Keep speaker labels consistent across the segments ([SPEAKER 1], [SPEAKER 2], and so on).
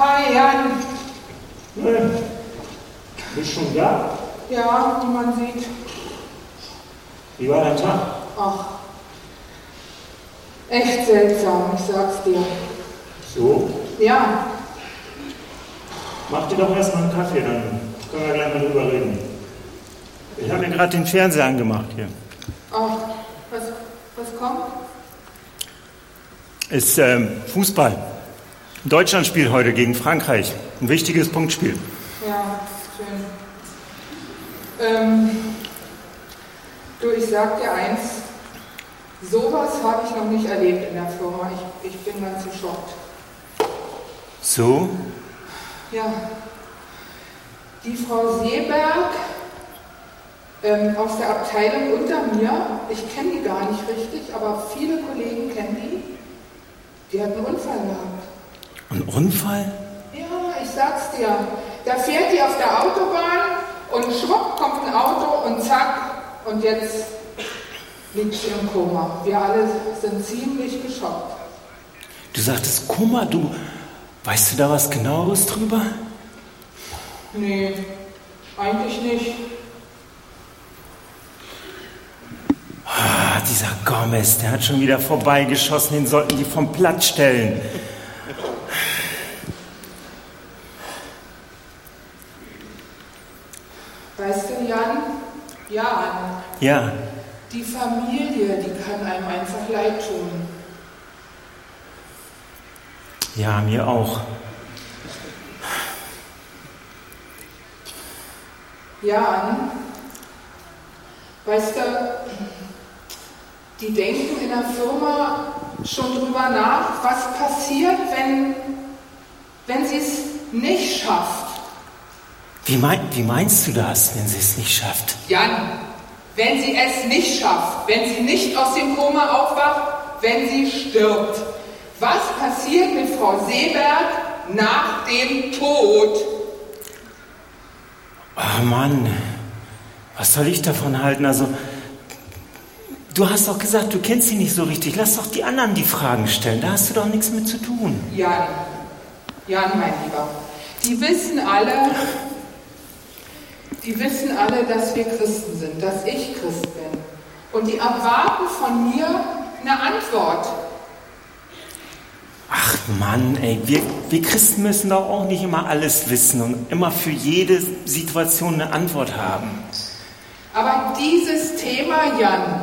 [SPEAKER 1] Hi Jan.
[SPEAKER 2] Äh, bist schon da?
[SPEAKER 1] Ja, wie man sieht.
[SPEAKER 2] Wie war dein Tag?
[SPEAKER 1] Ach, echt seltsam, ich sag's dir.
[SPEAKER 2] So,
[SPEAKER 1] Ja,
[SPEAKER 2] mach dir doch erstmal einen Kaffee, dann können wir gleich mal drüber reden. Ich habe mir gerade den Fernseher angemacht hier.
[SPEAKER 1] ach, was, was kommt?
[SPEAKER 2] Ist ähm, Fußball. Deutschland spielt heute gegen Frankreich. Ein wichtiges Punktspiel.
[SPEAKER 1] Ja, schön. Ähm, du, ich sag dir eins, sowas habe ich noch nicht erlebt in der Firma. Ich, ich bin ganz geschockt.
[SPEAKER 2] So?
[SPEAKER 1] Ja, die Frau Seeberg ähm, aus der Abteilung unter mir, ich kenne die gar nicht richtig, aber viele Kollegen kennen die, die hat einen Unfall gehabt.
[SPEAKER 2] Ein Unfall?
[SPEAKER 1] Ja, ich sag's dir. Da fährt die auf der Autobahn und schwupp kommt ein Auto und zack, und jetzt liegt sie im Koma. Wir alle sind ziemlich geschockt.
[SPEAKER 2] Du sagtest Kummer, du. Weißt du da was genaueres drüber?
[SPEAKER 1] Nee, eigentlich nicht.
[SPEAKER 2] Ah, dieser Gomez, der hat schon wieder vorbeigeschossen, den sollten die vom Platz stellen.
[SPEAKER 1] Weißt du, Jan? Jan,
[SPEAKER 2] Ja,
[SPEAKER 1] die Familie, die kann einem einfach leid tun.
[SPEAKER 2] ja, mir auch.
[SPEAKER 1] Jan, weißt du, die denken in der Firma schon drüber nach, was passiert, wenn, wenn sie es nicht schafft.
[SPEAKER 2] Wie, mein, wie meinst du das, wenn sie es nicht schafft?
[SPEAKER 1] Jan, wenn sie es nicht schafft, wenn sie nicht aus dem Koma aufwacht, wenn sie stirbt. Was passiert mit Frau Seeberg nach dem Tod?
[SPEAKER 2] Oh Mann, was soll ich davon halten? Also, du hast doch gesagt, du kennst sie nicht so richtig. Lass doch die anderen die Fragen stellen. Da hast du doch nichts mit zu tun.
[SPEAKER 1] Jan, Jan, mein Lieber, die wissen alle, die wissen alle, dass wir Christen sind, dass ich Christ bin. Und die erwarten von mir eine Antwort.
[SPEAKER 2] Ach Mann, ey, wir, wir Christen müssen doch auch nicht immer alles wissen und immer für jede Situation eine Antwort haben.
[SPEAKER 1] Aber dieses Thema, Jan,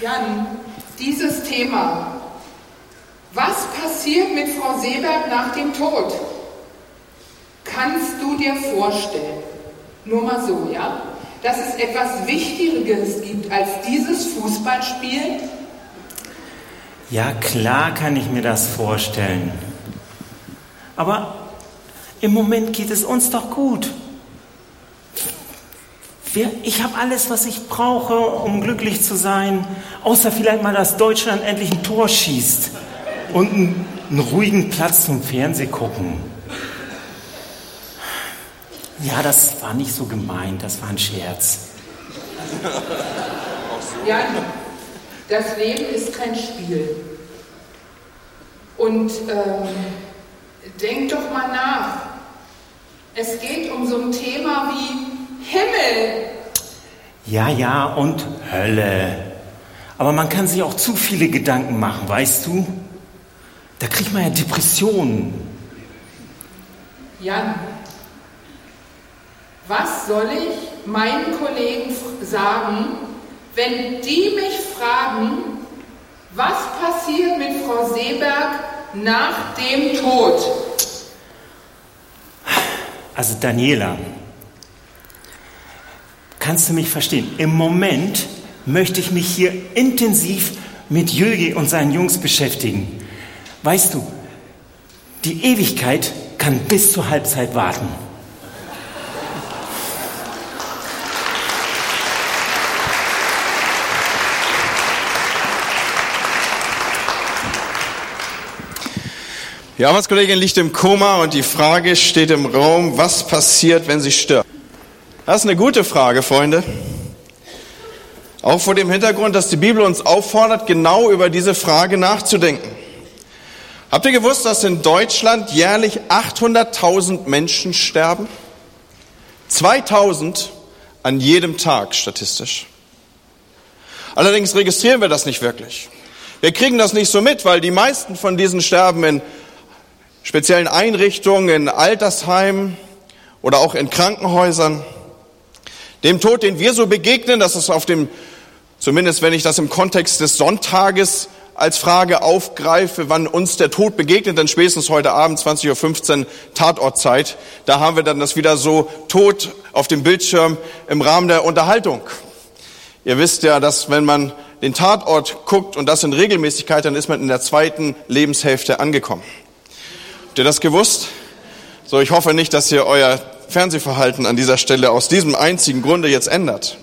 [SPEAKER 1] Jan, dieses Thema, was passiert mit Frau Seeberg nach dem Tod? Kannst du dir vorstellen, nur mal so, ja, dass es etwas Wichtigeres gibt als dieses Fußballspiel?
[SPEAKER 2] Ja, klar kann ich mir das vorstellen. Aber im Moment geht es uns doch gut. Ich habe alles, was ich brauche, um glücklich zu sein, außer vielleicht mal, dass Deutschland endlich ein Tor schießt und einen, einen ruhigen Platz zum Fernseh gucken. Ja, das war nicht so gemeint, das war ein Scherz.
[SPEAKER 1] Jan, das Leben ist kein Spiel. Und ähm, denk doch mal nach. Es geht um so ein Thema wie Himmel.
[SPEAKER 2] Ja, ja, und Hölle. Aber man kann sich auch zu viele Gedanken machen, weißt du? Da kriegt man ja Depressionen.
[SPEAKER 1] Jan, was soll ich meinen Kollegen sagen, wenn die mich fragen, was passiert mit Frau Seeberg nach dem Tod?
[SPEAKER 2] Also Daniela, kannst du mich verstehen? Im Moment möchte ich mich hier intensiv mit Jögi und seinen Jungs beschäftigen. Weißt du, die Ewigkeit kann bis zur Halbzeit warten.
[SPEAKER 3] Die Arbeitskollegin liegt im Koma und die Frage steht im Raum, was passiert, wenn sie stirbt? Das ist eine gute Frage, Freunde. Auch vor dem Hintergrund, dass die Bibel uns auffordert, genau über diese Frage nachzudenken. Habt ihr gewusst, dass in Deutschland jährlich 800.000 Menschen sterben? 2000 an jedem Tag statistisch. Allerdings registrieren wir das nicht wirklich. Wir kriegen das nicht so mit, weil die meisten von diesen sterben in speziellen Einrichtungen, in Altersheimen oder auch in Krankenhäusern. Dem Tod, den wir so begegnen, das ist auf dem, zumindest wenn ich das im Kontext des Sonntages als Frage aufgreife, wann uns der Tod begegnet, dann spätestens heute Abend 20.15 Uhr Tatortzeit. Da haben wir dann das wieder so Tod auf dem Bildschirm im Rahmen der Unterhaltung. Ihr wisst ja, dass wenn man den Tatort guckt und das in Regelmäßigkeit, dann ist man in der zweiten Lebenshälfte angekommen. Habt ihr das gewusst? So, ich hoffe nicht, dass ihr euer Fernsehverhalten an dieser Stelle aus diesem einzigen Grunde jetzt ändert.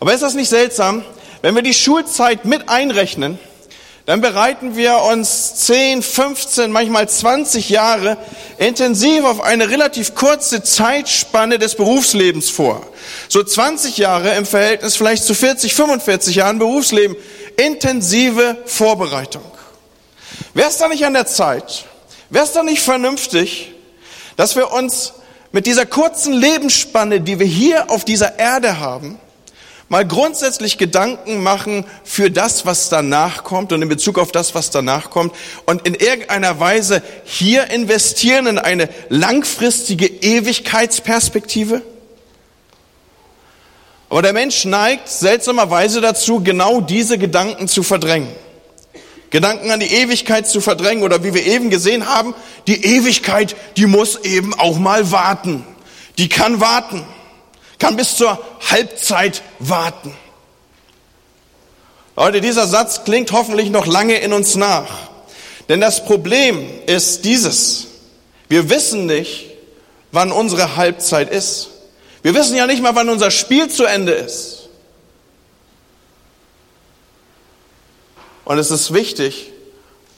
[SPEAKER 3] Aber ist das nicht seltsam, wenn wir die Schulzeit mit einrechnen, dann bereiten wir uns 10, 15, manchmal 20 Jahre intensiv auf eine relativ kurze Zeitspanne des Berufslebens vor. So 20 Jahre im Verhältnis vielleicht zu 40, 45 Jahren Berufsleben. Intensive Vorbereitung. Wäre es da nicht an der Zeit, wäre es da nicht vernünftig, dass wir uns mit dieser kurzen Lebensspanne, die wir hier auf dieser Erde haben, mal grundsätzlich Gedanken machen für das, was danach kommt und in Bezug auf das, was danach kommt und in irgendeiner Weise hier investieren in eine langfristige Ewigkeitsperspektive? Aber der Mensch neigt seltsamerweise dazu, genau diese Gedanken zu verdrängen. Gedanken an die Ewigkeit zu verdrängen oder wie wir eben gesehen haben, die Ewigkeit, die muss eben auch mal warten. Die kann warten kann bis zur Halbzeit warten. Leute, dieser Satz klingt hoffentlich noch lange in uns nach. Denn das Problem ist dieses. Wir wissen nicht, wann unsere Halbzeit ist. Wir wissen ja nicht mal, wann unser Spiel zu Ende ist. Und es ist wichtig,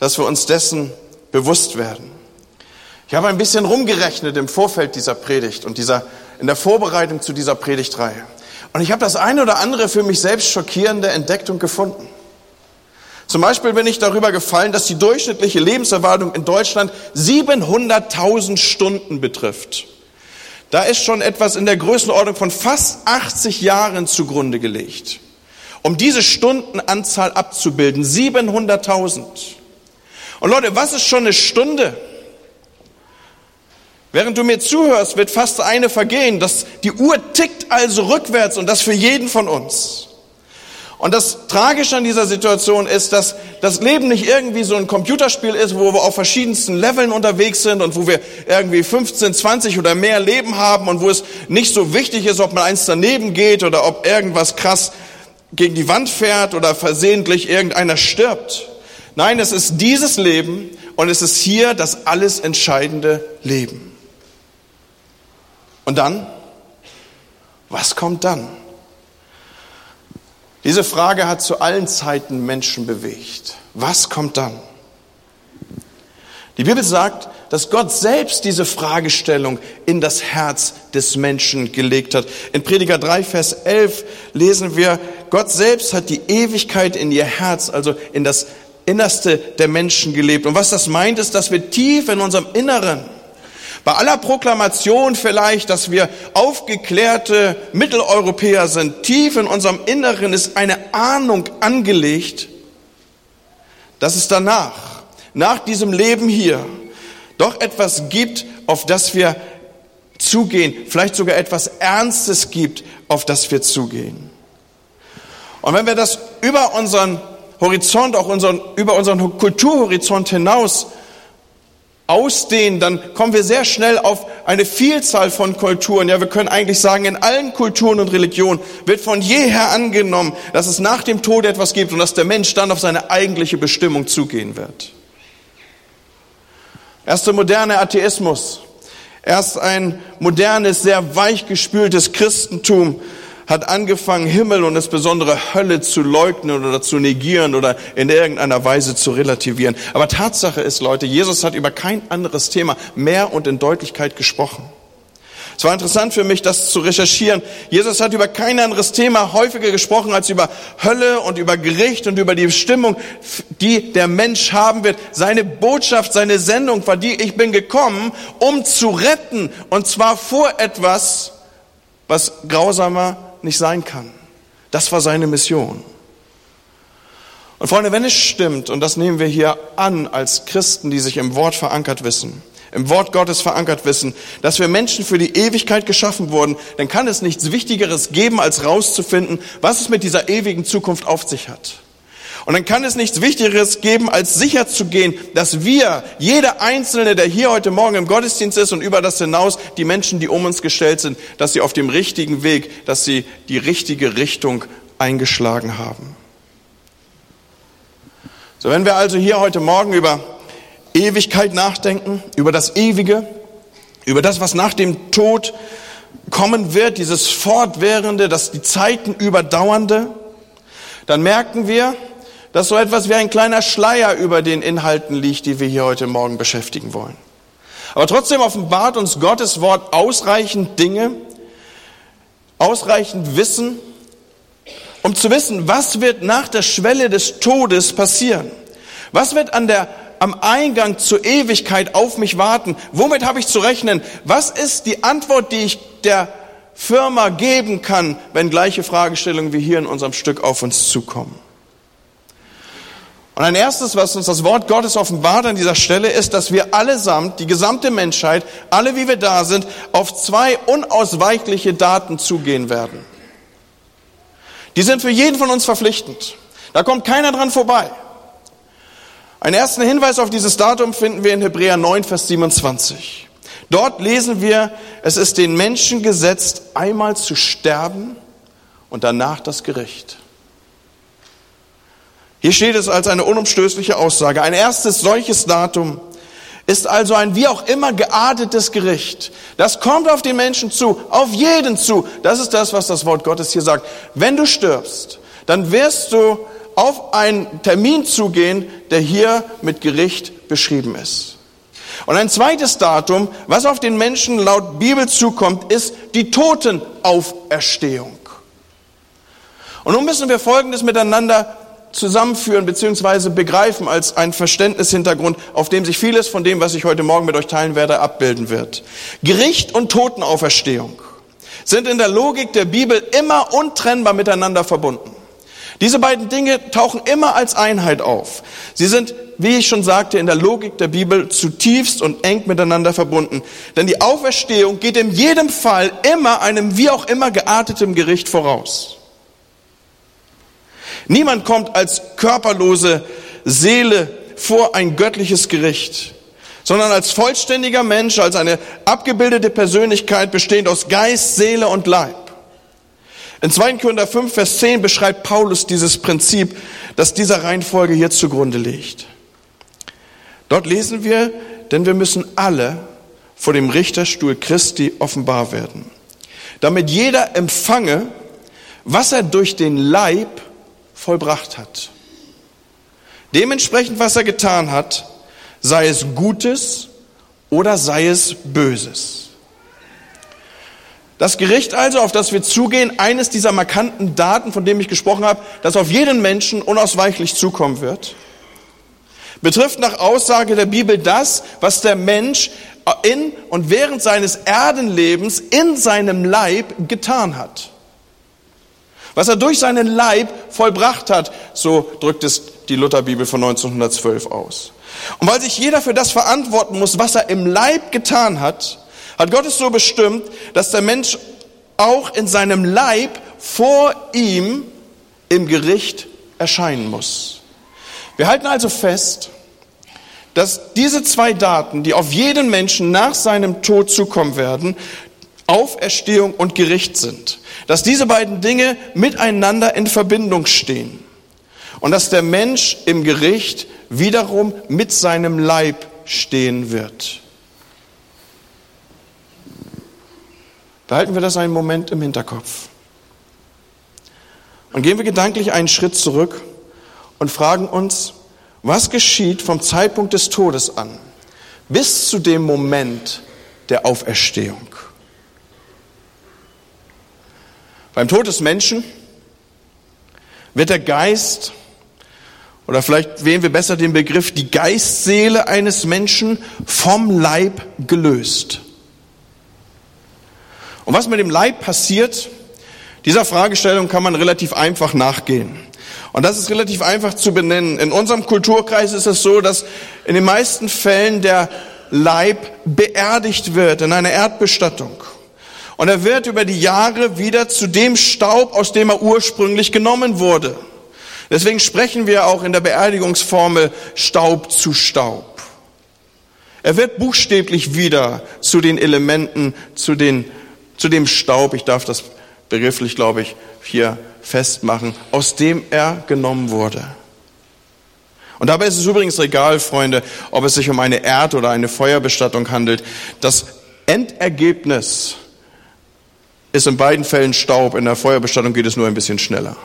[SPEAKER 3] dass wir uns dessen bewusst werden. Ich habe ein bisschen rumgerechnet im Vorfeld dieser Predigt und dieser in der Vorbereitung zu dieser Predigtreihe. Und ich habe das eine oder andere für mich selbst schockierende entdeckt und gefunden. Zum Beispiel bin ich darüber gefallen, dass die durchschnittliche Lebenserwartung in Deutschland 700.000 Stunden betrifft. Da ist schon etwas in der Größenordnung von fast 80 Jahren zugrunde gelegt. Um diese Stundenanzahl abzubilden, 700.000. Und Leute, was ist schon eine Stunde? Während du mir zuhörst, wird fast eine vergehen. Das, die Uhr tickt also rückwärts und das für jeden von uns. Und das Tragische an dieser Situation ist, dass das Leben nicht irgendwie so ein Computerspiel ist, wo wir auf verschiedensten Leveln unterwegs sind und wo wir irgendwie 15, 20 oder mehr Leben haben und wo es nicht so wichtig ist, ob man eins daneben geht oder ob irgendwas krass gegen die Wand fährt oder versehentlich irgendeiner stirbt. Nein, es ist dieses Leben und es ist hier das alles entscheidende Leben. Und dann? Was kommt dann? Diese Frage hat zu allen Zeiten Menschen bewegt. Was kommt dann? Die Bibel sagt, dass Gott selbst diese Fragestellung in das Herz des Menschen gelegt hat. In Prediger 3, Vers 11 lesen wir, Gott selbst hat die Ewigkeit in ihr Herz, also in das Innerste der Menschen gelebt. Und was das meint, ist, dass wir tief in unserem Inneren bei aller Proklamation vielleicht, dass wir aufgeklärte Mitteleuropäer sind, tief in unserem Inneren ist eine Ahnung angelegt, dass es danach, nach diesem Leben hier, doch etwas gibt, auf das wir zugehen, vielleicht sogar etwas Ernstes gibt, auf das wir zugehen. Und wenn wir das über unseren Horizont, auch unseren, über unseren Kulturhorizont hinaus ausdehnen, dann kommen wir sehr schnell auf eine Vielzahl von Kulturen. Ja, wir können eigentlich sagen, in allen Kulturen und Religionen wird von jeher angenommen, dass es nach dem Tod etwas gibt und dass der Mensch dann auf seine eigentliche Bestimmung zugehen wird. Erst der moderne Atheismus, erst ein modernes, sehr weichgespültes Christentum, hat angefangen, Himmel und insbesondere Hölle zu leugnen oder zu negieren oder in irgendeiner Weise zu relativieren. Aber Tatsache ist, Leute, Jesus hat über kein anderes Thema mehr und in Deutlichkeit gesprochen. Es war interessant für mich, das zu recherchieren. Jesus hat über kein anderes Thema häufiger gesprochen als über Hölle und über Gericht und über die Bestimmung, die der Mensch haben wird. Seine Botschaft, seine Sendung war die, ich bin gekommen, um zu retten. Und zwar vor etwas, was grausamer nicht sein kann. Das war seine Mission. Und Freunde, wenn es stimmt, und das nehmen wir hier an als Christen, die sich im Wort verankert wissen, im Wort Gottes verankert wissen, dass wir Menschen für die Ewigkeit geschaffen wurden, dann kann es nichts Wichtigeres geben, als rauszufinden, was es mit dieser ewigen Zukunft auf sich hat. Und dann kann es nichts Wichtigeres geben, als sicher zu gehen, dass wir, jeder Einzelne, der hier heute Morgen im Gottesdienst ist und über das hinaus, die Menschen, die um uns gestellt sind, dass sie auf dem richtigen Weg, dass sie die richtige Richtung eingeschlagen haben. So, wenn wir also hier heute Morgen über Ewigkeit nachdenken, über das Ewige, über das, was nach dem Tod kommen wird, dieses Fortwährende, das die Zeiten überdauernde, dann merken wir, dass so etwas wie ein kleiner Schleier über den Inhalten liegt, die wir hier heute Morgen beschäftigen wollen. Aber trotzdem offenbart uns Gottes Wort ausreichend Dinge, ausreichend Wissen, um zu wissen, was wird nach der Schwelle des Todes passieren. Was wird an der am Eingang zur Ewigkeit auf mich warten? Womit habe ich zu rechnen? Was ist die Antwort, die ich der Firma geben kann, wenn gleiche Fragestellungen wie hier in unserem Stück auf uns zukommen? Und ein erstes, was uns das Wort Gottes offenbart an dieser Stelle, ist, dass wir allesamt, die gesamte Menschheit, alle wie wir da sind, auf zwei unausweichliche Daten zugehen werden. Die sind für jeden von uns verpflichtend. Da kommt keiner dran vorbei. Einen ersten Hinweis auf dieses Datum finden wir in Hebräer 9, Vers 27. Dort lesen wir, es ist den Menschen gesetzt, einmal zu sterben und danach das Gericht. Hier steht es als eine unumstößliche Aussage. Ein erstes solches Datum ist also ein wie auch immer geartetes Gericht. Das kommt auf den Menschen zu, auf jeden zu. Das ist das, was das Wort Gottes hier sagt. Wenn du stirbst, dann wirst du auf einen Termin zugehen, der hier mit Gericht beschrieben ist. Und ein zweites Datum, was auf den Menschen laut Bibel zukommt, ist die Totenauferstehung. Und nun müssen wir Folgendes miteinander zusammenführen bzw. begreifen als ein Verständnishintergrund, auf dem sich vieles von dem, was ich heute Morgen mit euch teilen werde, abbilden wird. Gericht und Totenauferstehung sind in der Logik der Bibel immer untrennbar miteinander verbunden. Diese beiden Dinge tauchen immer als Einheit auf. Sie sind, wie ich schon sagte, in der Logik der Bibel zutiefst und eng miteinander verbunden. Denn die Auferstehung geht in jedem Fall immer einem wie auch immer gearteten Gericht voraus. Niemand kommt als körperlose Seele vor ein göttliches Gericht, sondern als vollständiger Mensch, als eine abgebildete Persönlichkeit bestehend aus Geist, Seele und Leib. In 2. Korinther 5, Vers 10 beschreibt Paulus dieses Prinzip, das dieser Reihenfolge hier zugrunde liegt. Dort lesen wir, denn wir müssen alle vor dem Richterstuhl Christi offenbar werden, damit jeder empfange, was er durch den Leib vollbracht hat. Dementsprechend, was er getan hat, sei es Gutes oder sei es Böses. Das Gericht also, auf das wir zugehen, eines dieser markanten Daten, von dem ich gesprochen habe, das auf jeden Menschen unausweichlich zukommen wird, betrifft nach Aussage der Bibel das, was der Mensch in und während seines Erdenlebens in seinem Leib getan hat. Was er durch seinen Leib vollbracht hat, so drückt es die Lutherbibel von 1912 aus. Und weil sich jeder für das verantworten muss, was er im Leib getan hat, hat Gott es so bestimmt, dass der Mensch auch in seinem Leib vor ihm im Gericht erscheinen muss. Wir halten also fest, dass diese zwei Daten, die auf jeden Menschen nach seinem Tod zukommen werden, Auferstehung und Gericht sind. Dass diese beiden Dinge miteinander in Verbindung stehen. Und dass der Mensch im Gericht wiederum mit seinem Leib stehen wird. Behalten wir das einen Moment im Hinterkopf. Und gehen wir gedanklich einen Schritt zurück und fragen uns, was geschieht vom Zeitpunkt des Todes an bis zu dem Moment der Auferstehung? Beim Tod des Menschen wird der Geist, oder vielleicht wählen wir besser den Begriff, die Geistseele eines Menschen vom Leib gelöst. Und was mit dem Leib passiert, dieser Fragestellung kann man relativ einfach nachgehen. Und das ist relativ einfach zu benennen. In unserem Kulturkreis ist es so, dass in den meisten Fällen der Leib beerdigt wird in einer Erdbestattung. Und er wird über die Jahre wieder zu dem Staub, aus dem er ursprünglich genommen wurde. Deswegen sprechen wir auch in der Beerdigungsformel Staub zu Staub. Er wird buchstäblich wieder zu den Elementen, zu, den, zu dem Staub, ich darf das begrifflich, glaube ich, hier festmachen, aus dem er genommen wurde. Und dabei ist es übrigens egal, Freunde, ob es sich um eine Erd- oder eine Feuerbestattung handelt. Das Endergebnis ist in beiden Fällen Staub. In der Feuerbestattung geht es nur ein bisschen schneller.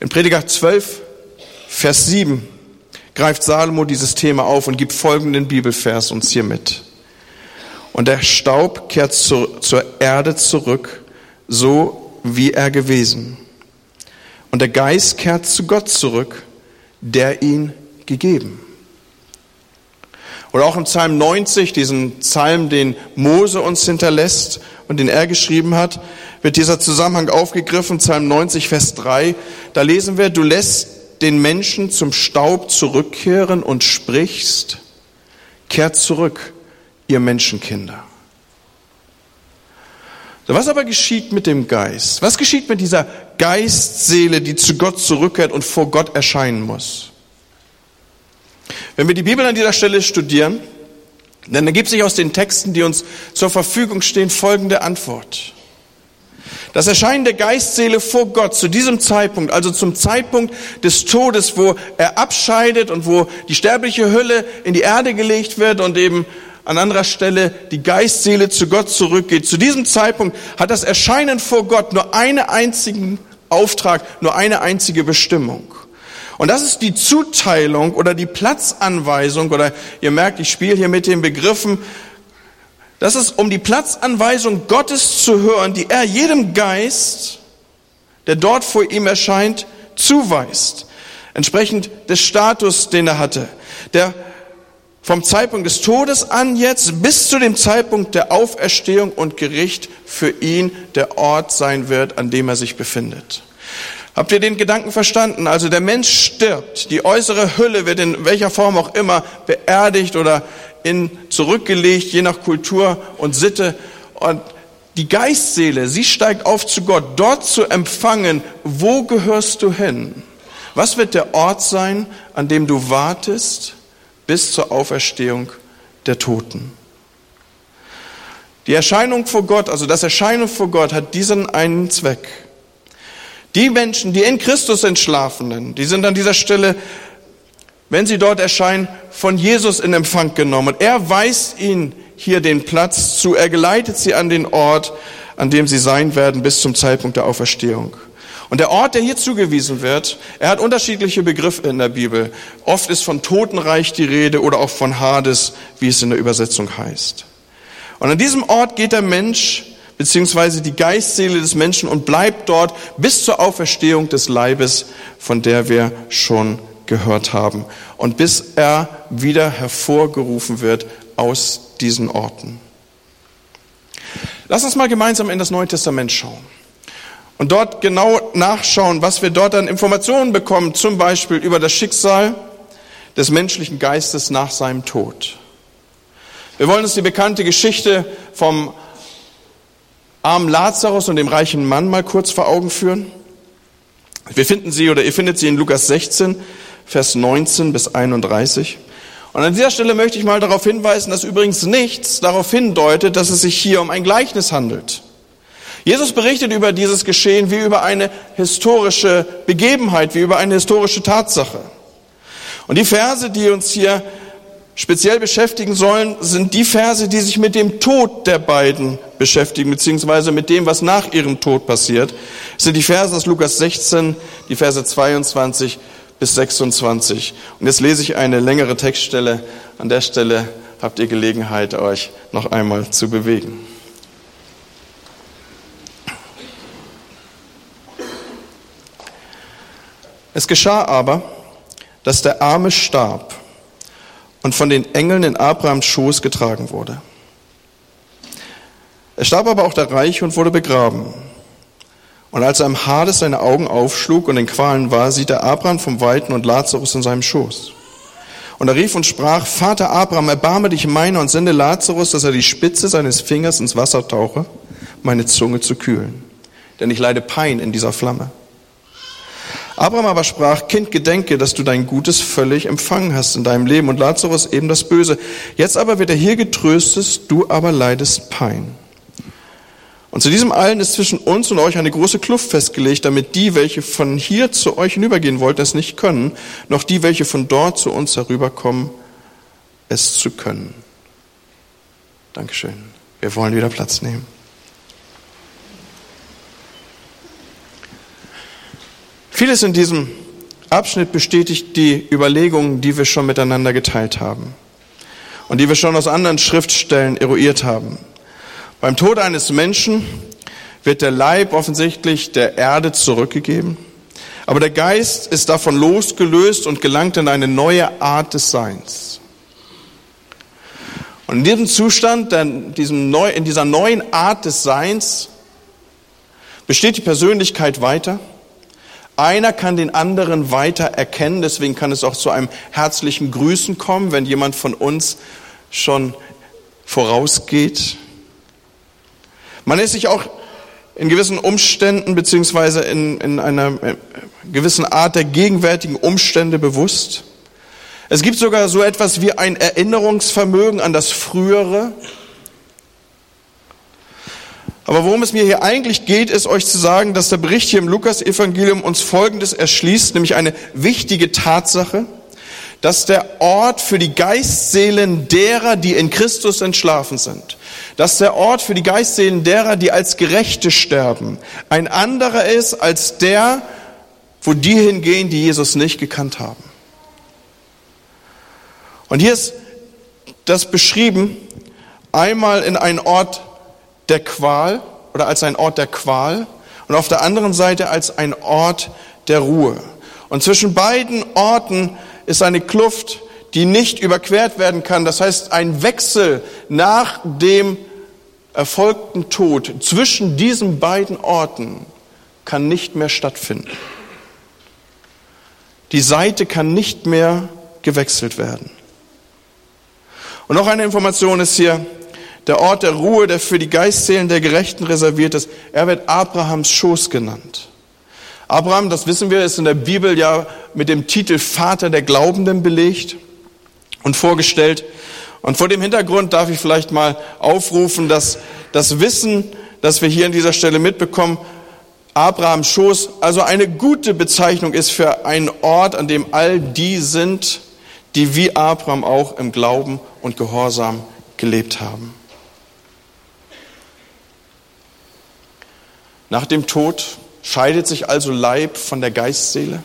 [SPEAKER 3] In Prediger 12, Vers 7 greift Salomo dieses Thema auf und gibt folgenden Bibelvers uns hier mit. Und der Staub kehrt zur, zur Erde zurück, so wie er gewesen. Und der Geist kehrt zu Gott zurück, der ihn gegeben. Oder auch im Psalm 90, diesen Psalm, den Mose uns hinterlässt und den er geschrieben hat, wird dieser Zusammenhang aufgegriffen, Psalm 90, Vers 3. Da lesen wir, du lässt den Menschen zum Staub zurückkehren und sprichst, kehrt zurück, ihr Menschenkinder. Was aber geschieht mit dem Geist? Was geschieht mit dieser Geistseele, die zu Gott zurückkehrt und vor Gott erscheinen muss? Wenn wir die Bibel an dieser Stelle studieren, dann ergibt sich aus den Texten, die uns zur Verfügung stehen, folgende Antwort. Das Erscheinen der Geistseele vor Gott zu diesem Zeitpunkt, also zum Zeitpunkt des Todes, wo er abscheidet und wo die sterbliche Hülle in die Erde gelegt wird und eben an anderer Stelle die Geistseele zu Gott zurückgeht. Zu diesem Zeitpunkt hat das Erscheinen vor Gott nur einen einzigen Auftrag, nur eine einzige Bestimmung. Und das ist die Zuteilung oder die Platzanweisung, oder ihr merkt, ich spiele hier mit den Begriffen, das ist um die Platzanweisung Gottes zu hören, die er jedem Geist, der dort vor ihm erscheint, zuweist. Entsprechend des Status, den er hatte. Der vom Zeitpunkt des Todes an jetzt bis zu dem Zeitpunkt der Auferstehung und Gericht für ihn der Ort sein wird, an dem er sich befindet. Habt ihr den Gedanken verstanden? Also der Mensch stirbt, die äußere Hülle wird in welcher Form auch immer beerdigt oder in, zurückgelegt, je nach Kultur und Sitte. Und die Geistseele, sie steigt auf zu Gott, dort zu empfangen, wo gehörst du hin? Was wird der Ort sein, an dem du wartest? Bis zur Auferstehung der Toten. Die Erscheinung vor Gott, also das Erscheinen vor Gott hat diesen einen Zweck. Die Menschen, die in Christus entschlafenen, die sind an dieser Stelle, wenn sie dort erscheinen, von Jesus in Empfang genommen. Und er weist ihnen hier den Platz zu, er geleitet sie an den Ort, an dem sie sein werden bis zum Zeitpunkt der Auferstehung. Und der Ort, der hier zugewiesen wird, er hat unterschiedliche Begriffe in der Bibel. Oft ist von Totenreich die Rede oder auch von Hades, wie es in der Übersetzung heißt. Und an diesem Ort geht der Mensch beziehungsweise die Geistseele des Menschen und bleibt dort bis zur Auferstehung des Leibes, von der wir schon gehört haben. Und bis er wieder hervorgerufen wird aus diesen Orten. Lass uns mal gemeinsam in das Neue Testament schauen und dort genau nachschauen, was wir dort an Informationen bekommen, zum Beispiel über das Schicksal des menschlichen Geistes nach seinem Tod. Wir wollen uns die bekannte Geschichte vom armen Lazarus und dem reichen Mann mal kurz vor Augen führen. Wir finden sie oder ihr findet sie in Lukas 16, Vers 19 bis 31. Und an dieser Stelle möchte ich mal darauf hinweisen, dass übrigens nichts darauf hindeutet, dass es sich hier um ein Gleichnis handelt. Jesus berichtet über dieses Geschehen wie über eine historische Begebenheit, wie über eine historische Tatsache. Und die Verse, die uns hier speziell beschäftigen sollen, sind die Verse, die sich mit dem Tod der beiden beschäftigen, beziehungsweise mit dem, was nach ihrem Tod passiert. Das sind die Verse aus Lukas 16, die Verse 22 bis 26. Und jetzt lese ich eine längere Textstelle. An der Stelle habt ihr Gelegenheit, euch noch einmal zu bewegen. Es geschah aber, dass der Arme starb und von den Engeln in Abrahams Schoß getragen wurde. Er starb aber auch der Reiche und wurde begraben. Und als er im Hades seine Augen aufschlug und in Qualen war, sieht er Abraham vom Weiten und Lazarus in seinem Schoß. Und er rief und sprach, Vater Abraham, erbarme dich meiner und sende Lazarus, dass er die Spitze seines Fingers ins Wasser tauche, meine Zunge zu kühlen. Denn ich leide Pein in dieser Flamme. Abraham aber sprach, Kind, gedenke, dass du dein Gutes völlig empfangen hast in deinem Leben und Lazarus eben das Böse. Jetzt aber wird er hier getröstet, du aber leidest Pein. Und zu diesem allen ist zwischen uns und euch eine große Kluft festgelegt, damit die, welche von hier zu euch hinübergehen wollten, es nicht können, noch die, welche von dort zu uns herüberkommen, es zu können. Dankeschön. Wir wollen wieder Platz nehmen. Vieles in diesem Abschnitt bestätigt die Überlegungen, die wir schon miteinander geteilt haben und die wir schon aus anderen Schriftstellen eruiert haben. Beim Tod eines Menschen wird der Leib offensichtlich der Erde zurückgegeben, aber der Geist ist davon losgelöst und gelangt in eine neue Art des Seins. Und in diesem Zustand, in, dieser neuen Art des Seins, besteht die Persönlichkeit weiter einer kann den anderen weiter erkennen, deswegen kann es auch zu einem herzlichen Grüßen kommen, wenn jemand von uns schon vorausgeht. Man ist sich auch in gewissen Umständen beziehungsweise in, in einer äh, gewissen Art der gegenwärtigen Umstände bewusst. Es gibt sogar so etwas wie ein Erinnerungsvermögen an das Frühere, aber worum es mir hier eigentlich geht, ist euch zu sagen, dass der Bericht hier im Lukas-Evangelium uns Folgendes erschließt, nämlich eine wichtige Tatsache, dass der Ort für die Geistseelen derer, die in Christus entschlafen sind, dass der Ort für die Geistseelen derer, die als Gerechte sterben, ein anderer ist als der, wo die hingehen, die Jesus nicht gekannt haben. Und hier ist das beschrieben, einmal in einen Ort der Qual oder als ein Ort der Qual und auf der anderen Seite als ein Ort der Ruhe. Und zwischen beiden Orten ist eine Kluft, die nicht überquert werden kann. Das heißt, ein Wechsel nach dem erfolgten Tod zwischen diesen beiden Orten kann nicht mehr stattfinden. Die Seite kann nicht mehr gewechselt werden. Und noch eine Information ist hier, der Ort der Ruhe, der für die Geistseelen der Gerechten reserviert ist. Er wird Abrahams Schoß genannt. Abraham, das wissen wir, ist in der Bibel ja mit dem Titel Vater der Glaubenden belegt und vorgestellt. Und vor dem Hintergrund darf ich vielleicht mal aufrufen, dass das Wissen, das wir hier an dieser Stelle mitbekommen, Abrahams Schoß, also eine gute Bezeichnung ist für einen Ort, an dem all die sind, die wie Abraham auch im Glauben und Gehorsam gelebt haben. Nach dem Tod scheidet sich also Leib von der Geistseele.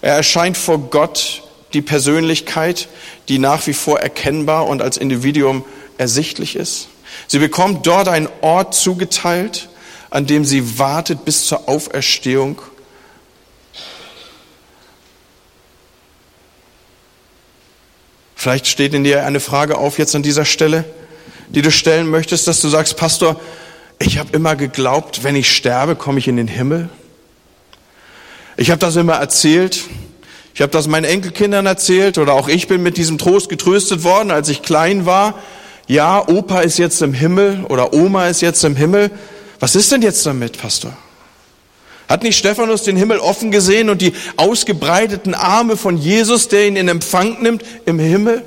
[SPEAKER 3] Er erscheint vor Gott die Persönlichkeit, die nach wie vor erkennbar und als Individuum ersichtlich ist. Sie bekommt dort einen Ort zugeteilt, an dem sie wartet bis zur Auferstehung. Vielleicht steht in dir eine Frage auf jetzt an dieser Stelle, die du stellen möchtest, dass du sagst, Pastor, ich habe immer geglaubt, wenn ich sterbe, komme ich in den Himmel. Ich habe das immer erzählt. Ich habe das meinen Enkelkindern erzählt oder auch ich bin mit diesem Trost getröstet worden, als ich klein war. Ja, Opa ist jetzt im Himmel oder Oma ist jetzt im Himmel. Was ist denn jetzt damit, Pastor? Hat nicht Stephanus den Himmel offen gesehen und die ausgebreiteten Arme von Jesus, der ihn in Empfang nimmt, im Himmel?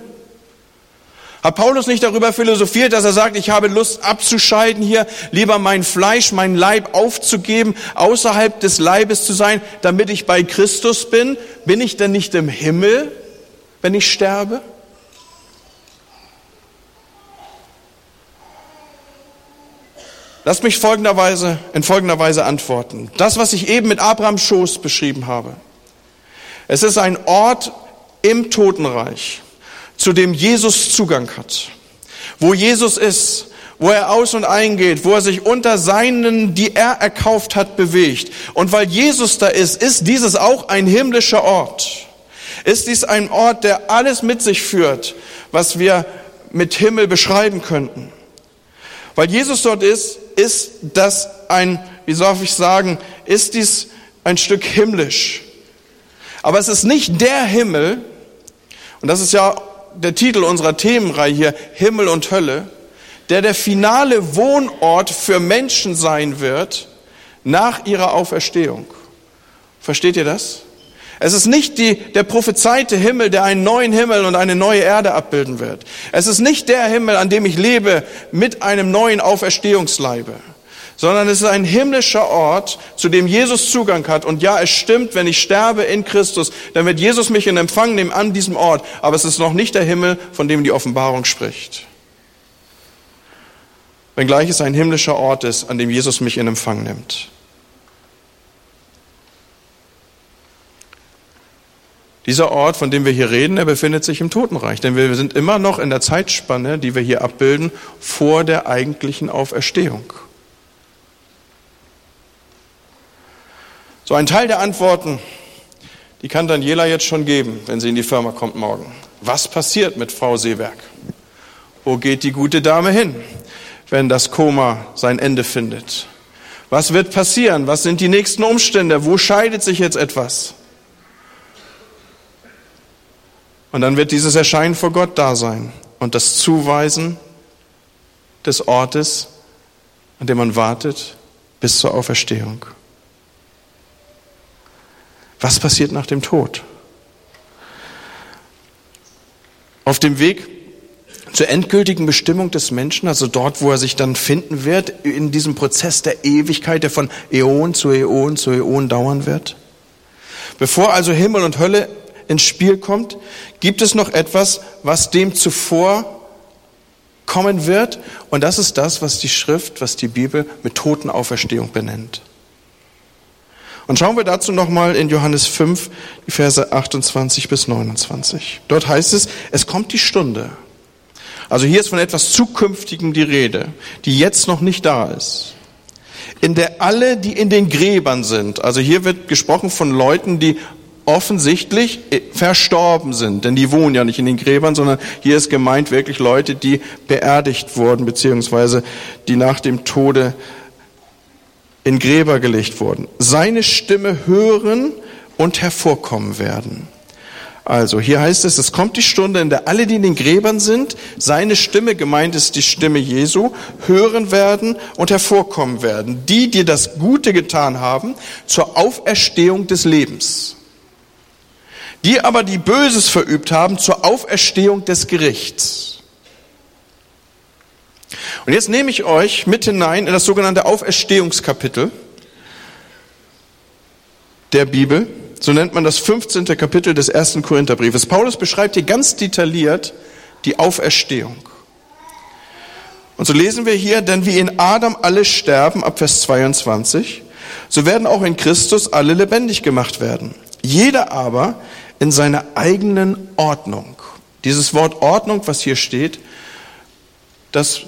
[SPEAKER 3] Hat Paulus nicht darüber philosophiert, dass er sagt, ich habe Lust abzuscheiden hier, lieber mein Fleisch, mein Leib aufzugeben, außerhalb des Leibes zu sein, damit ich bei Christus bin? Bin ich denn nicht im Himmel, wenn ich sterbe? Lass mich folgenderweise, in folgender Weise antworten. Das, was ich eben mit Abrahams Schoß beschrieben habe. Es ist ein Ort im Totenreich zu dem Jesus Zugang hat, wo Jesus ist, wo er aus und eingeht, wo er sich unter seinen, die er erkauft hat, bewegt. Und weil Jesus da ist, ist dieses auch ein himmlischer Ort. Ist dies ein Ort, der alles mit sich führt, was wir mit Himmel beschreiben könnten. Weil Jesus dort ist, ist das ein, wie soll ich sagen, ist dies ein Stück himmlisch. Aber es ist nicht der Himmel, und das ist ja der Titel unserer Themenreihe hier, Himmel und Hölle, der der finale Wohnort für Menschen sein wird nach ihrer Auferstehung. Versteht ihr das? Es ist nicht die, der prophezeite Himmel, der einen neuen Himmel und eine neue Erde abbilden wird. Es ist nicht der Himmel, an dem ich lebe mit einem neuen Auferstehungsleibe, sondern es ist ein himmlischer Ort, zu dem Jesus Zugang hat. Und ja, es stimmt, wenn ich sterbe in Christus, dann wird Jesus mich in Empfang nehmen an diesem Ort. Aber es ist noch nicht der Himmel, von dem die Offenbarung spricht wenngleich es ein himmlischer Ort ist, an dem Jesus mich in Empfang nimmt. Dieser Ort, von dem wir hier reden, er befindet sich im Totenreich, denn wir sind immer noch in der Zeitspanne, die wir hier abbilden, vor der eigentlichen Auferstehung. So ein Teil der Antworten, die kann Daniela jetzt schon geben, wenn sie in die Firma kommt morgen. Was passiert mit Frau Seeberg? Wo geht die gute Dame hin? wenn das Koma sein Ende findet? Was wird passieren? Was sind die nächsten Umstände? Wo scheidet sich jetzt etwas? Und dann wird dieses Erscheinen vor Gott da sein und das Zuweisen des Ortes, an dem man wartet, bis zur Auferstehung. Was passiert nach dem Tod? Auf dem Weg zur endgültigen Bestimmung des Menschen, also dort, wo er sich dann finden wird, in diesem Prozess der Ewigkeit, der von Äon zu Äon zu Äon dauern wird. Bevor also Himmel und Hölle ins Spiel kommt, gibt es noch etwas, was dem zuvor kommen wird. Und das ist das, was die Schrift, was die Bibel mit Totenauferstehung benennt. Und schauen wir dazu nochmal in Johannes 5, die Verse 28 bis 29. Dort heißt es, es kommt die Stunde, also hier ist von etwas Zukünftigem die Rede, die jetzt noch nicht da ist. In der alle, die in den Gräbern sind, also hier wird gesprochen von Leuten, die offensichtlich äh, verstorben sind, denn die wohnen ja nicht in den Gräbern, sondern hier ist gemeint wirklich Leute, die beerdigt wurden, beziehungsweise die nach dem Tode in Gräber gelegt wurden. Seine Stimme hören und hervorkommen werden. Also hier heißt es, es kommt die Stunde, in der alle, die in den Gräbern sind, seine Stimme, gemeint ist die Stimme Jesu, hören werden und hervorkommen werden. Die, die das Gute getan haben, zur Auferstehung des Lebens. Die aber, die Böses verübt haben, zur Auferstehung des Gerichts. Und jetzt nehme ich euch mit hinein in das sogenannte Auferstehungskapitel der Bibel. So nennt man das 15. Kapitel des ersten Korintherbriefes. Paulus beschreibt hier ganz detailliert die Auferstehung. Und so lesen wir hier, denn wie in Adam alle sterben, ab Vers 22, so werden auch in Christus alle lebendig gemacht werden. Jeder aber in seiner eigenen Ordnung. Dieses Wort Ordnung, was hier steht, das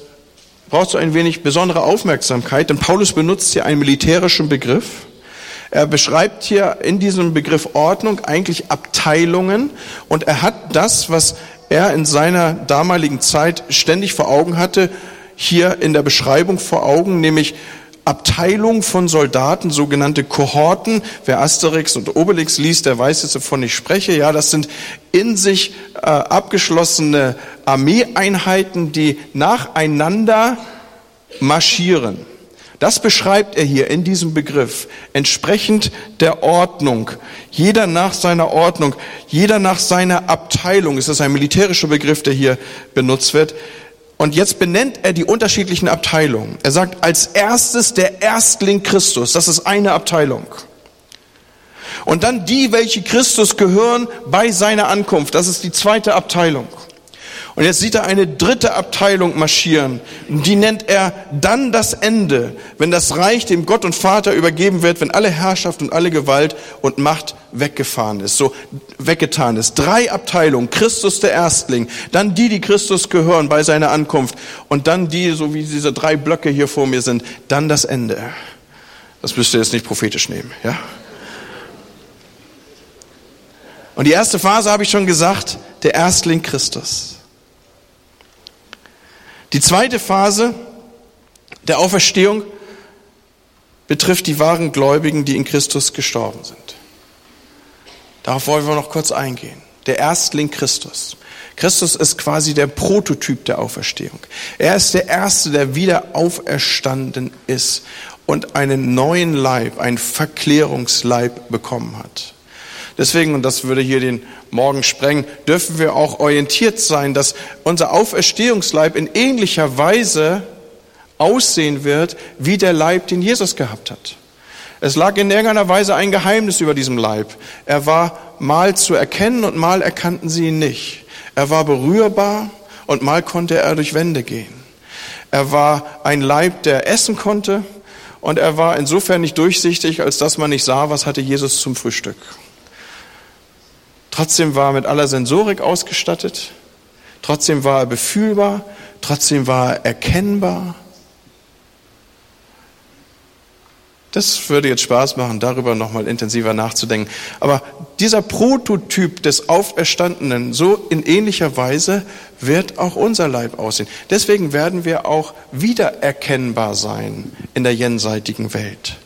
[SPEAKER 3] braucht so ein wenig besondere Aufmerksamkeit, denn Paulus benutzt hier einen militärischen Begriff. Er beschreibt hier in diesem Begriff Ordnung eigentlich Abteilungen und er hat das, was er in seiner damaligen Zeit ständig vor Augen hatte, hier in der Beschreibung vor Augen, nämlich Abteilung von Soldaten, sogenannte Kohorten. Wer Asterix und Obelix liest, der weiß jetzt, wovon ich spreche. Ja, das sind in sich äh, abgeschlossene Armeeeinheiten, die nacheinander marschieren. Das beschreibt er hier in diesem Begriff, entsprechend der Ordnung. Jeder nach seiner Ordnung, jeder nach seiner Abteilung. Es ist ein militärischer Begriff, der hier benutzt wird. Und jetzt benennt er die unterschiedlichen Abteilungen. Er sagt als erstes der Erstling Christus. Das ist eine Abteilung. Und dann die, welche Christus gehören bei seiner Ankunft. Das ist die zweite Abteilung. Und jetzt sieht er eine dritte Abteilung marschieren. Die nennt er dann das Ende, wenn das Reich dem Gott und Vater übergeben wird, wenn alle Herrschaft und alle Gewalt und Macht weggefahren ist, so weggetan ist. Drei Abteilungen. Christus der Erstling, dann die, die Christus gehören bei seiner Ankunft und dann die, so wie diese drei Blöcke hier vor mir sind, dann das Ende. Das müsst ihr jetzt nicht prophetisch nehmen, ja? Und die erste Phase habe ich schon gesagt, der Erstling Christus. Die zweite Phase der Auferstehung betrifft die wahren Gläubigen, die in Christus gestorben sind. Darauf wollen wir noch kurz eingehen. Der Erstling Christus. Christus ist quasi der Prototyp der Auferstehung. Er ist der Erste, der wieder auferstanden ist und einen neuen Leib, einen Verklärungsleib bekommen hat. Deswegen, und das würde hier den Morgen sprengen, dürfen wir auch orientiert sein, dass unser Auferstehungsleib in ähnlicher Weise aussehen wird, wie der Leib, den Jesus gehabt hat. Es lag in irgendeiner Weise ein Geheimnis über diesem Leib. Er war mal zu erkennen und mal erkannten sie ihn nicht. Er war berührbar und mal konnte er durch Wände gehen. Er war ein Leib, der essen konnte und er war insofern nicht durchsichtig, als dass man nicht sah, was hatte Jesus zum Frühstück. Trotzdem war er mit aller Sensorik ausgestattet. Trotzdem war er befühlbar. Trotzdem war er erkennbar. Das würde jetzt Spaß machen, darüber nochmal intensiver nachzudenken. Aber dieser Prototyp des Auferstandenen, so in ähnlicher Weise wird auch unser Leib aussehen. Deswegen werden wir auch wiedererkennbar sein in der jenseitigen Welt.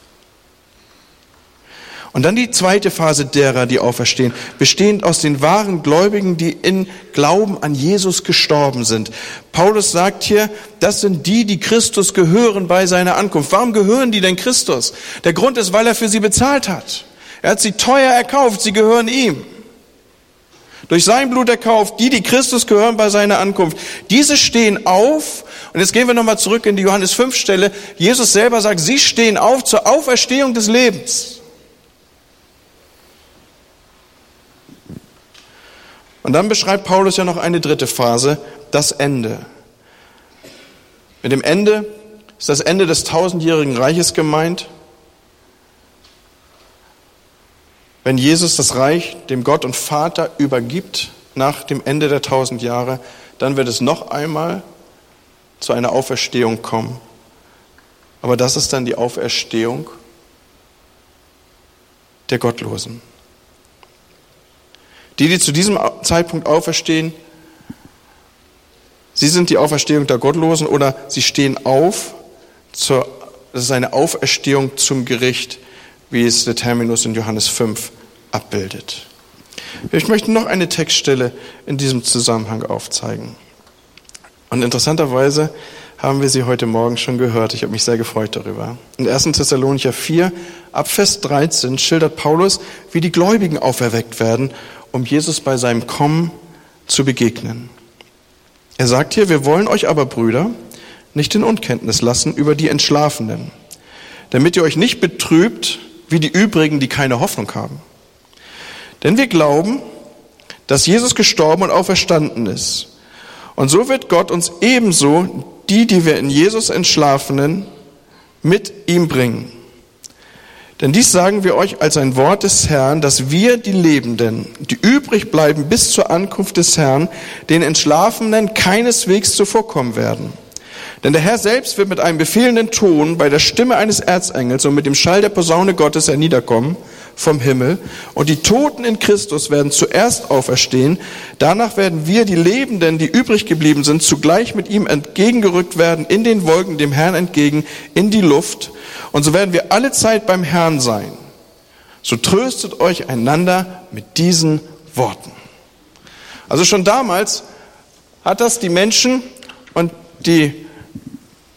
[SPEAKER 3] Und dann die zweite Phase derer, die auferstehen, bestehend aus den wahren Gläubigen, die in Glauben an Jesus gestorben sind. Paulus sagt hier, das sind die, die Christus gehören bei seiner Ankunft. Warum gehören die denn Christus? Der Grund ist, weil er für sie bezahlt hat. Er hat sie teuer erkauft, sie gehören ihm. Durch sein Blut erkauft, die, die Christus gehören bei seiner Ankunft. Diese stehen auf, und jetzt gehen wir nochmal zurück in die Johannes 5 Stelle. Jesus selber sagt, sie stehen auf zur Auferstehung des Lebens. Und dann beschreibt Paulus ja noch eine dritte Phase, das Ende. Mit dem Ende ist das Ende des tausendjährigen Reiches gemeint. Wenn Jesus das Reich dem Gott und Vater übergibt nach dem Ende der tausend Jahre, dann wird es noch einmal zu einer Auferstehung kommen. Aber das ist dann die Auferstehung der Gottlosen. Die, die zu diesem Zeitpunkt auferstehen, sie sind die Auferstehung der Gottlosen oder sie stehen auf, zur, das ist eine Auferstehung zum Gericht, wie es der Terminus in Johannes 5 abbildet. Ich möchte noch eine Textstelle in diesem Zusammenhang aufzeigen. Und interessanterweise haben wir sie heute Morgen schon gehört. Ich habe mich sehr gefreut darüber. In 1. Thessalonicher 4, ab Vers 13 schildert Paulus, wie die Gläubigen auferweckt werden um Jesus bei seinem Kommen zu begegnen. Er sagt hier, wir wollen euch aber, Brüder, nicht in Unkenntnis lassen über die Entschlafenen, damit ihr euch nicht betrübt wie die übrigen, die keine Hoffnung haben. Denn wir glauben, dass Jesus gestorben und auferstanden ist. Und so wird Gott uns ebenso die, die wir in Jesus entschlafenen, mit ihm bringen. Denn dies sagen wir euch als ein Wort des Herrn, dass wir, die Lebenden, die übrig bleiben bis zur Ankunft des Herrn, den Entschlafenen keineswegs zuvorkommen werden. Denn der Herr selbst wird mit einem befehlenden Ton bei der Stimme eines Erzengels und mit dem Schall der Posaune Gottes herniederkommen vom Himmel. Und die Toten in Christus werden zuerst auferstehen. Danach werden wir, die Lebenden, die übrig geblieben sind, zugleich mit ihm entgegengerückt werden in den Wolken dem Herrn entgegen in die Luft. Und so werden wir alle Zeit beim Herrn sein. So tröstet euch einander mit diesen Worten. Also schon damals hat das die Menschen und die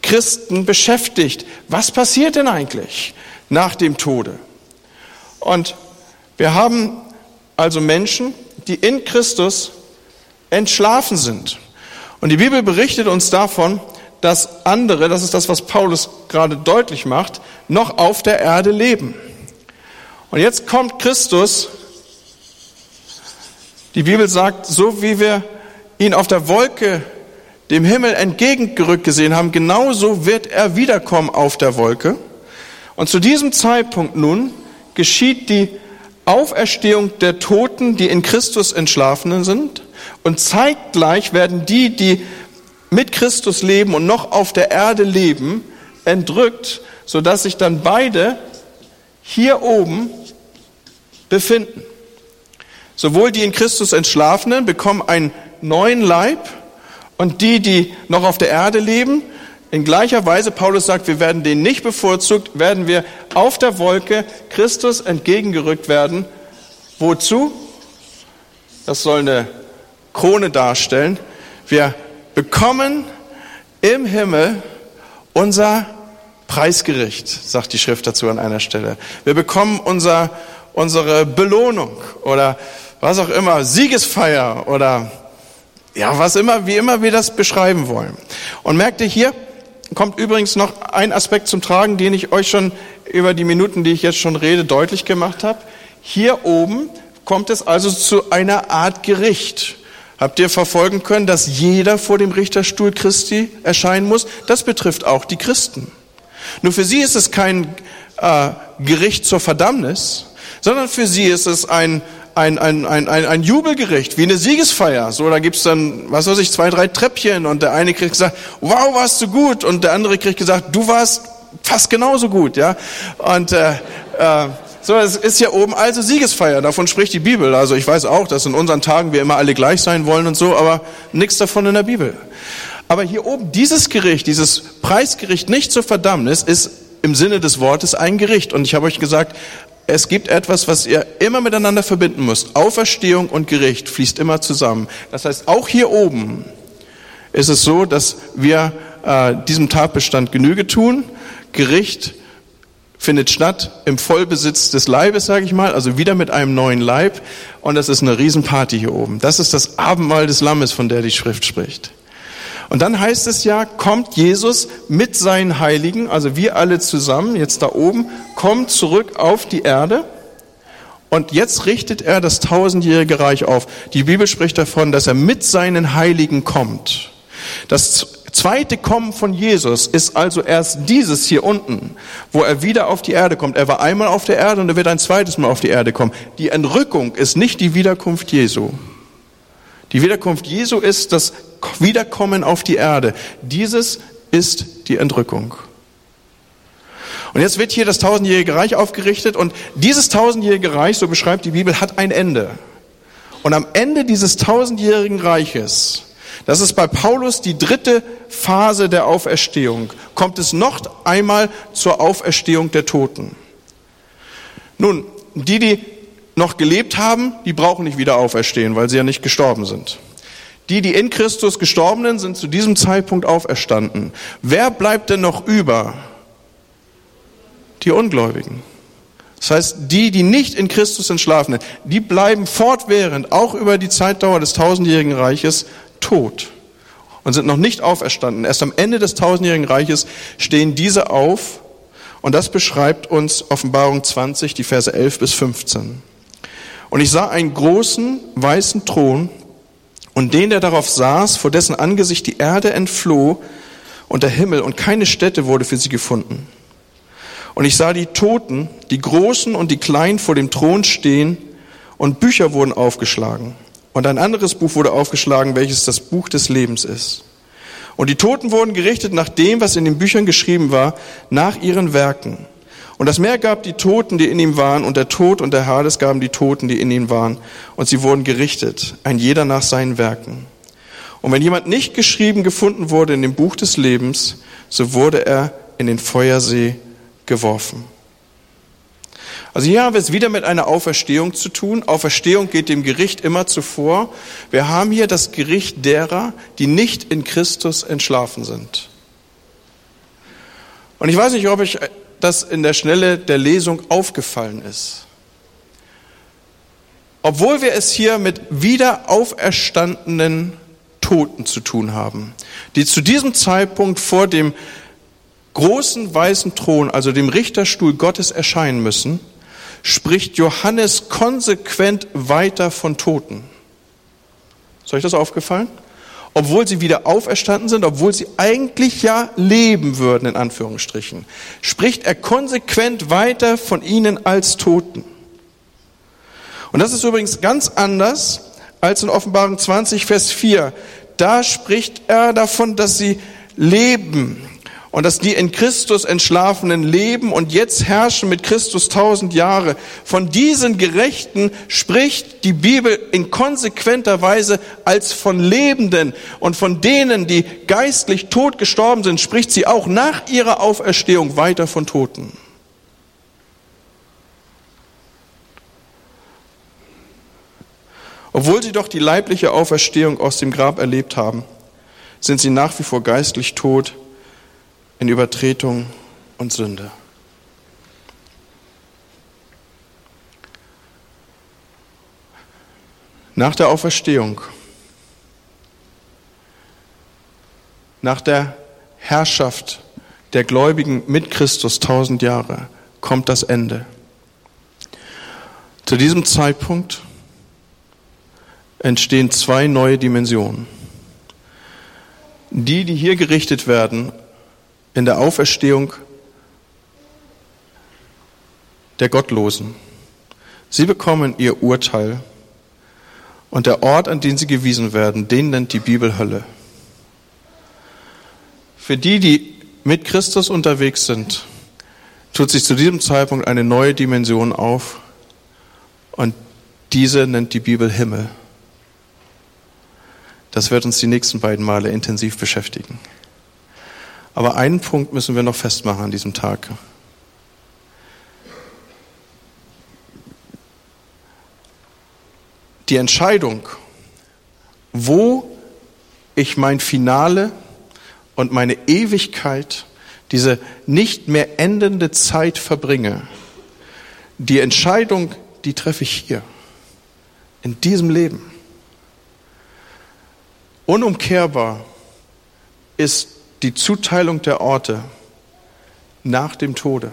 [SPEAKER 3] Christen beschäftigt. Was passiert denn eigentlich nach dem Tode? Und wir haben also Menschen, die in Christus entschlafen sind. Und die Bibel berichtet uns davon, dass andere, das ist das, was Paulus gerade deutlich macht, noch auf der Erde leben. Und jetzt kommt Christus. Die Bibel sagt, so wie wir ihn auf der Wolke dem Himmel entgegengerückt gesehen haben, genauso wird er wiederkommen auf der Wolke. Und zu diesem Zeitpunkt nun geschieht die Auferstehung der Toten, die in Christus entschlafenen sind. Und zeitgleich werden die, die mit Christus leben und noch auf der Erde leben, entrückt, sodass sich dann beide hier oben befinden. Sowohl die in Christus Entschlafenen bekommen einen neuen Leib und die, die noch auf der Erde leben, in gleicher Weise, Paulus sagt, wir werden den nicht bevorzugt, werden wir auf der Wolke Christus entgegengerückt werden. Wozu? Das soll eine Krone darstellen. Wir bekommen im Himmel unser Preisgericht, sagt die Schrift dazu an einer Stelle. Wir bekommen unser, unsere Belohnung oder was auch immer, Siegesfeier oder ja, was immer, wie immer wir das beschreiben wollen. Und merkt ihr hier, kommt übrigens noch ein Aspekt zum Tragen, den ich euch schon über die Minuten, die ich jetzt schon rede, deutlich gemacht habe. Hier oben kommt es also zu einer Art Gericht. Habt ihr verfolgen können, dass jeder vor dem Richterstuhl Christi erscheinen muss? Das betrifft auch die Christen. Nur für sie ist es kein äh, Gericht zur Verdammnis, sondern für sie ist es ein ein, ein, ein, ein, Jubelgericht, wie eine Siegesfeier. So, da gibt's dann, was weiß ich, zwei, drei Treppchen und der eine kriegt gesagt, wow, warst du gut und der andere kriegt gesagt, du warst fast genauso gut, ja. Und äh, äh, so, es ist hier oben also Siegesfeier, davon spricht die Bibel. Also ich weiß auch, dass in unseren Tagen wir immer alle gleich sein wollen und so, aber nichts davon in der Bibel. Aber hier oben, dieses Gericht, dieses Preisgericht nicht zur Verdammnis, ist im Sinne des Wortes ein Gericht. Und ich habe euch gesagt, es gibt etwas, was ihr immer miteinander verbinden müsst. Auferstehung und Gericht fließt immer zusammen. Das heißt, auch hier oben ist es so, dass wir äh, diesem Tatbestand Genüge tun. Gericht findet statt im Vollbesitz des Leibes, sage ich mal, also wieder mit einem neuen Leib. Und das ist eine Riesenparty hier oben. Das ist das Abendmahl des Lammes, von der die Schrift spricht. Und dann heißt es ja, kommt Jesus mit seinen Heiligen, also wir alle zusammen, jetzt da oben, kommt zurück auf die Erde. Und jetzt richtet er das tausendjährige Reich auf. Die Bibel spricht davon, dass er mit seinen Heiligen kommt. Das zweite Kommen von Jesus ist also erst dieses hier unten, wo er wieder auf die Erde kommt. Er war einmal auf der Erde und er wird ein zweites Mal auf die Erde kommen. Die Entrückung ist nicht die Wiederkunft Jesu. Die Wiederkunft Jesu ist das Wiederkommen auf die Erde. Dieses ist die Entrückung. Und jetzt wird hier das tausendjährige Reich aufgerichtet und dieses tausendjährige Reich, so beschreibt die Bibel, hat ein Ende. Und am Ende dieses tausendjährigen Reiches, das ist bei Paulus die dritte Phase der Auferstehung, kommt es noch einmal zur Auferstehung der Toten. Nun, die, die noch gelebt haben, die brauchen nicht wieder auferstehen, weil sie ja nicht gestorben sind. Die, die in Christus gestorbenen, sind zu diesem Zeitpunkt auferstanden. Wer bleibt denn noch über? Die Ungläubigen. Das heißt, die, die nicht in Christus entschlafen sind, die bleiben fortwährend, auch über die Zeitdauer des tausendjährigen Reiches, tot und sind noch nicht auferstanden. Erst am Ende des tausendjährigen Reiches stehen diese auf und das beschreibt uns Offenbarung 20, die Verse 11 bis 15. Und ich sah einen großen weißen Thron und den, der darauf saß, vor dessen Angesicht die Erde entfloh und der Himmel und keine Stätte wurde für sie gefunden. Und ich sah die Toten, die Großen und die Kleinen vor dem Thron stehen und Bücher wurden aufgeschlagen. Und ein anderes Buch wurde aufgeschlagen, welches das Buch des Lebens ist. Und die Toten wurden gerichtet nach dem, was in den Büchern geschrieben war, nach ihren Werken. Und das Meer gab die Toten, die in ihm waren, und der Tod und der Hades gaben die Toten, die in ihm waren. Und sie wurden gerichtet, ein jeder nach seinen Werken. Und wenn jemand nicht geschrieben gefunden wurde in dem Buch des Lebens, so wurde er in den Feuersee geworfen. Also hier haben wir es wieder mit einer Auferstehung zu tun. Auferstehung geht dem Gericht immer zuvor. Wir haben hier das Gericht derer, die nicht in Christus entschlafen sind. Und ich weiß nicht, ob ich das in der Schnelle der Lesung aufgefallen ist. Obwohl wir es hier mit wieder auferstandenen Toten zu tun haben, die zu diesem Zeitpunkt vor dem großen weißen Thron, also dem Richterstuhl Gottes erscheinen müssen, spricht Johannes konsequent weiter von Toten. Ist euch das aufgefallen? Obwohl sie wieder auferstanden sind, obwohl sie eigentlich ja leben würden, in Anführungsstrichen, spricht er konsequent weiter von ihnen als Toten. Und das ist übrigens ganz anders als in Offenbarung 20, Vers 4. Da spricht er davon, dass sie leben und dass die in Christus entschlafenen leben und jetzt herrschen mit Christus tausend Jahre. Von diesen Gerechten spricht die Bibel in konsequenter Weise als von Lebenden und von denen, die geistlich tot gestorben sind, spricht sie auch nach ihrer Auferstehung weiter von Toten. Obwohl sie doch die leibliche Auferstehung aus dem Grab erlebt haben, sind sie nach wie vor geistlich tot in Übertretung und Sünde. Nach der Auferstehung, nach der Herrschaft der Gläubigen mit Christus tausend Jahre, kommt das Ende. Zu diesem Zeitpunkt entstehen zwei neue Dimensionen. Die, die hier gerichtet werden in der Auferstehung der Gottlosen. Sie bekommen ihr Urteil und der Ort, an den sie gewiesen werden, den nennt die Bibel Hölle. Für die, die mit Christus unterwegs sind, tut sich zu diesem Zeitpunkt eine neue Dimension auf und diese nennt die Bibel Himmel. Das wird uns die nächsten beiden Male intensiv beschäftigen. Aber einen Punkt müssen wir noch festmachen an diesem Tag. Die Entscheidung, wo ich mein Finale und meine Ewigkeit, diese nicht mehr endende Zeit verbringe, die Entscheidung, die treffe ich hier, in diesem Leben. Unumkehrbar ist die Zuteilung der Orte nach dem Tode.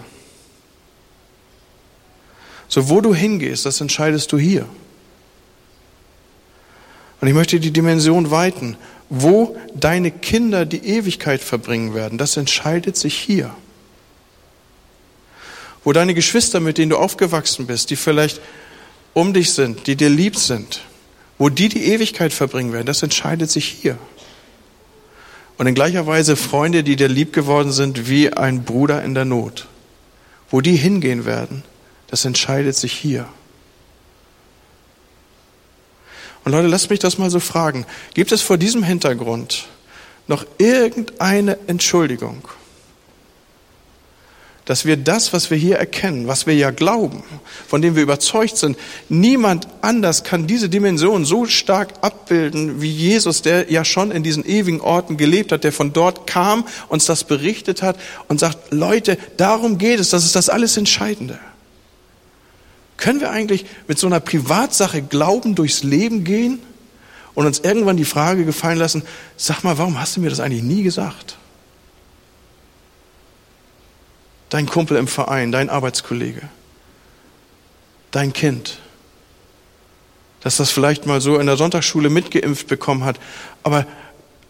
[SPEAKER 3] So, wo du hingehst, das entscheidest du hier. Und ich möchte die Dimension weiten. Wo deine Kinder die Ewigkeit verbringen werden, das entscheidet sich hier. Wo deine Geschwister, mit denen du aufgewachsen bist, die vielleicht um dich sind, die dir lieb sind, wo die die Ewigkeit verbringen werden, das entscheidet sich hier. Und in gleicher Weise Freunde, die dir lieb geworden sind wie ein Bruder in der Not. Wo die hingehen werden, das entscheidet sich hier. Und Leute, lasst mich das mal so fragen. Gibt es vor diesem Hintergrund noch irgendeine Entschuldigung dass wir das, was wir hier erkennen, was wir ja glauben, von dem wir überzeugt sind, niemand anders kann diese Dimension so stark abbilden wie Jesus, der ja schon in diesen ewigen Orten gelebt hat, der von dort kam, uns das berichtet hat und sagt, Leute, darum geht es, das ist das alles Entscheidende. Können wir eigentlich mit so einer Privatsache Glauben durchs Leben gehen und uns irgendwann die Frage gefallen lassen, sag mal, warum hast du mir das eigentlich nie gesagt? Dein Kumpel im Verein, dein Arbeitskollege, dein Kind, dass das vielleicht mal so in der Sonntagsschule mitgeimpft bekommen hat. Aber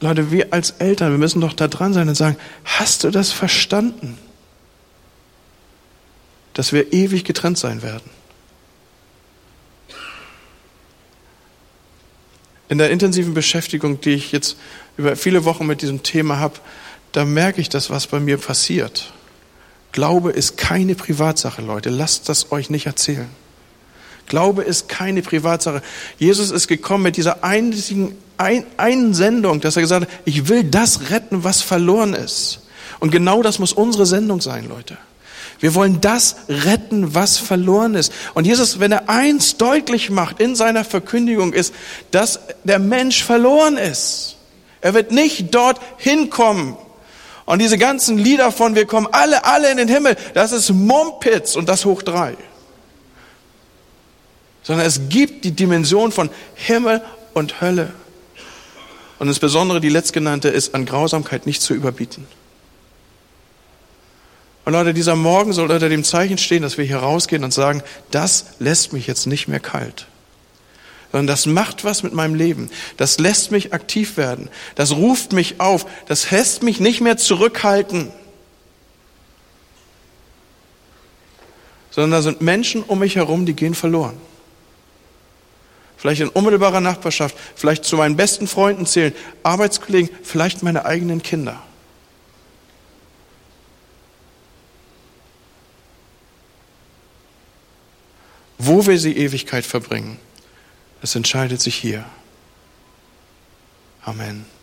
[SPEAKER 3] Leute, wir als Eltern, wir müssen doch da dran sein und sagen, hast du das verstanden? Dass wir ewig getrennt sein werden. In der intensiven Beschäftigung, die ich jetzt über viele Wochen mit diesem Thema habe, da merke ich das, was bei mir passiert. Glaube ist keine Privatsache, Leute. Lasst das euch nicht erzählen. Glaube ist keine Privatsache. Jesus ist gekommen mit dieser einzigen ein, einen Sendung, dass er gesagt hat, ich will das retten, was verloren ist. Und genau das muss unsere Sendung sein, Leute. Wir wollen das retten, was verloren ist. Und Jesus, wenn er eins deutlich macht in seiner Verkündigung, ist, dass der Mensch verloren ist. Er wird nicht dort hinkommen, und diese ganzen Lieder von wir kommen alle, alle in den Himmel, das ist Mumpitz und das hoch drei. Sondern es gibt die Dimension von Himmel und Hölle. Und insbesondere die letztgenannte ist an Grausamkeit nicht zu überbieten. Und Leute, dieser Morgen soll unter dem Zeichen stehen, dass wir hier rausgehen und sagen, das lässt mich jetzt nicht mehr kalt. Sondern das macht was mit meinem Leben. Das lässt mich aktiv werden. Das ruft mich auf. Das lässt mich nicht mehr zurückhalten. Sondern da sind Menschen um mich herum, die gehen verloren. Vielleicht in unmittelbarer Nachbarschaft, vielleicht zu meinen besten Freunden zählen, Arbeitskollegen, vielleicht meine eigenen Kinder. Wo wir sie Ewigkeit verbringen, das entscheidet sich hier. Amen.